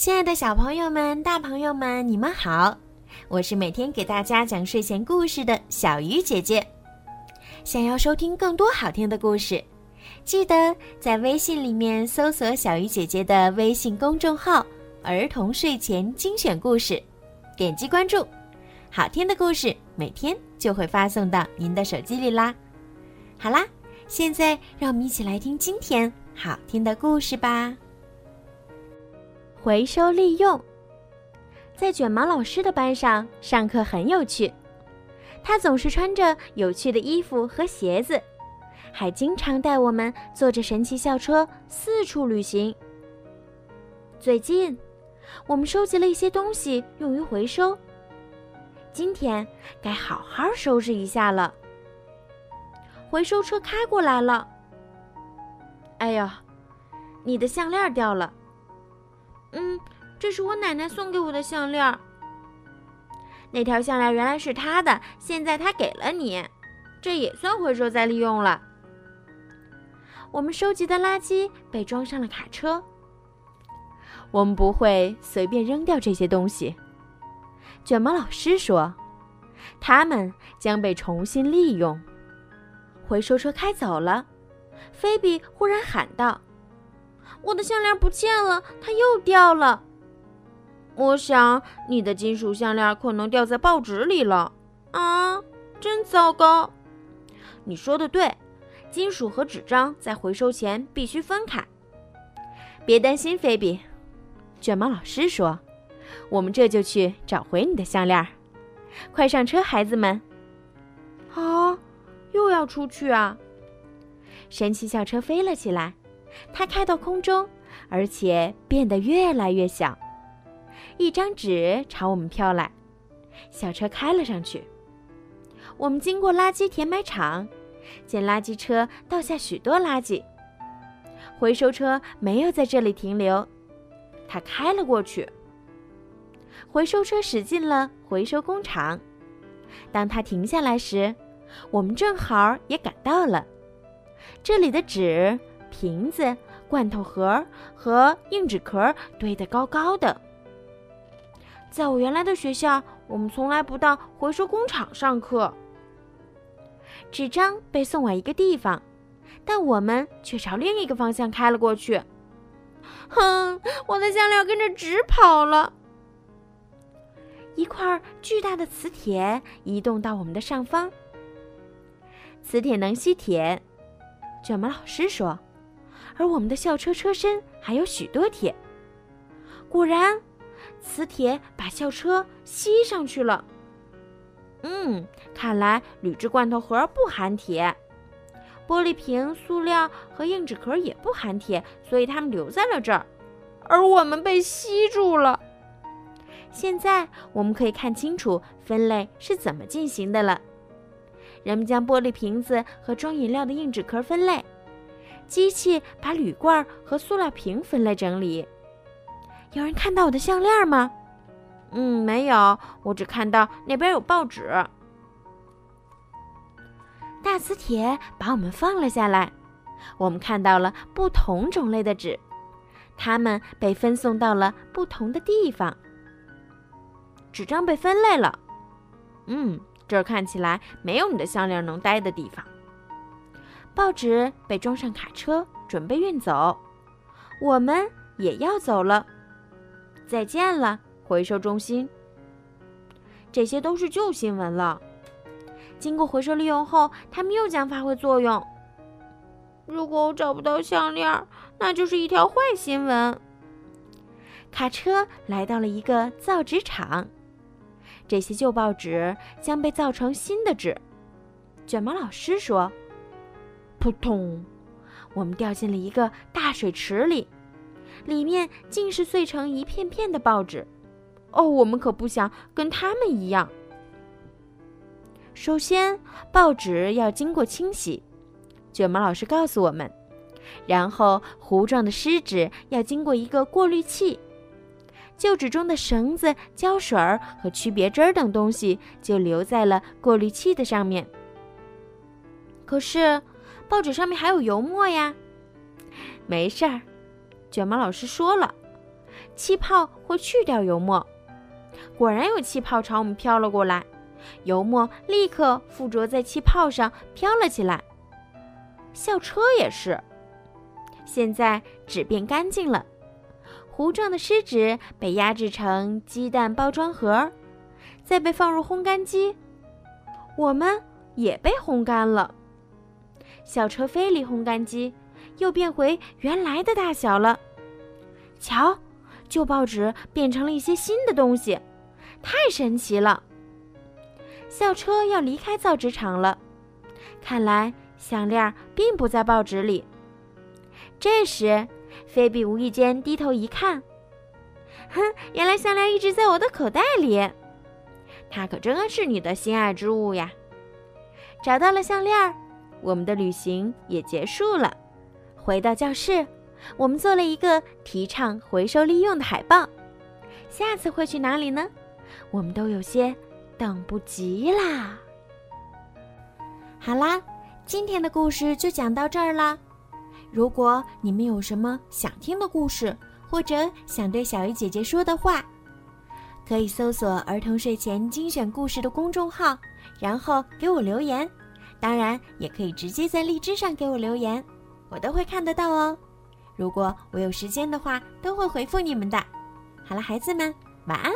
亲爱的小朋友们、大朋友们，你们好！我是每天给大家讲睡前故事的小鱼姐姐。想要收听更多好听的故事，记得在微信里面搜索小鱼姐姐的微信公众号“儿童睡前精选故事”，点击关注，好听的故事每天就会发送到您的手机里啦。好啦，现在让我们一起来听今天好听的故事吧。回收利用，在卷毛老师的班上上课很有趣。他总是穿着有趣的衣服和鞋子，还经常带我们坐着神奇校车四处旅行。最近，我们收集了一些东西用于回收，今天该好好收拾一下了。回收车开过来了。哎呀，你的项链掉了。嗯，这是我奶奶送给我的项链。那条项链原来是她的，现在她给了你，这也算回收再利用了。我们收集的垃圾被装上了卡车。我们不会随便扔掉这些东西，卷毛老师说，它们将被重新利用。回收车开走了，菲比忽然喊道。我的项链不见了，它又掉了。我想你的金属项链可能掉在报纸里了。啊，真糟糕！你说的对，金属和纸张在回收前必须分开。别担心，菲比，卷毛老师说：“我们这就去找回你的项链。”快上车，孩子们！啊，又要出去啊！神奇校车飞了起来。它开到空中，而且变得越来越小。一张纸朝我们飘来，小车开了上去。我们经过垃圾填埋场，见垃圾车倒下许多垃圾。回收车没有在这里停留，它开了过去。回收车驶进了回收工厂。当它停下来时，我们正好也赶到了。这里的纸。瓶子、罐头盒和硬纸壳堆得高高的。在我原来的学校，我们从来不到回收工厂上课。纸张被送往一个地方，但我们却朝另一个方向开了过去。哼，我的项链跟着纸跑了。一块巨大的磁铁移动到我们的上方。磁铁能吸铁，卷毛老师说。而我们的校车车身还有许多铁，果然，磁铁把校车吸上去了。嗯，看来铝制罐头盒不含铁，玻璃瓶、塑料和硬纸壳也不含铁，所以它们留在了这儿，而我们被吸住了。现在我们可以看清楚分类是怎么进行的了。人们将玻璃瓶子和装饮料的硬纸壳分类。机器把铝罐和塑料瓶分类整理。有人看到我的项链吗？嗯，没有，我只看到那边有报纸。大磁铁把我们放了下来，我们看到了不同种类的纸，它们被分送到了不同的地方。纸张被分类了。嗯，这儿看起来没有你的项链能待的地方。报纸被装上卡车，准备运走。我们也要走了，再见了，回收中心。这些都是旧新闻了。经过回收利用后，它们又将发挥作用。如果我找不到项链，那就是一条坏新闻。卡车来到了一个造纸厂，这些旧报纸将被造成新的纸。卷毛老师说。扑通！我们掉进了一个大水池里，里面尽是碎成一片片的报纸。哦，我们可不想跟他们一样。首先，报纸要经过清洗，卷毛老师告诉我们。然后，糊状的湿纸要经过一个过滤器，旧纸中的绳子、胶水和区别针等东西就留在了过滤器的上面。可是。报纸上面还有油墨呀，没事儿，卷毛老师说了，气泡会去掉油墨。果然有气泡朝我们飘了过来，油墨立刻附着在气泡上飘了起来。校车也是。现在纸变干净了，糊状的湿纸被压制成鸡蛋包装盒，再被放入烘干机，我们也被烘干了。校车飞离烘干机，又变回原来的大小了。瞧，旧报纸变成了一些新的东西，太神奇了。校车要离开造纸厂了，看来项链并不在报纸里。这时，菲比无意间低头一看，哼，原来项链一直在我的口袋里。它可真是你的心爱之物呀！找到了项链，我们的旅行也结束了。回到教室，我们做了一个提倡回收利用的海报。下次会去哪里呢？我们都有些等不及啦。好啦，今天的故事就讲到这儿啦。如果你们有什么想听的故事，或者想对小鱼姐姐说的话，可以搜索“儿童睡前精选故事”的公众号，然后给我留言。当然，也可以直接在荔枝上给我留言，我都会看得到哦。如果我有时间的话，都会回复你们的。好了，孩子们，晚安。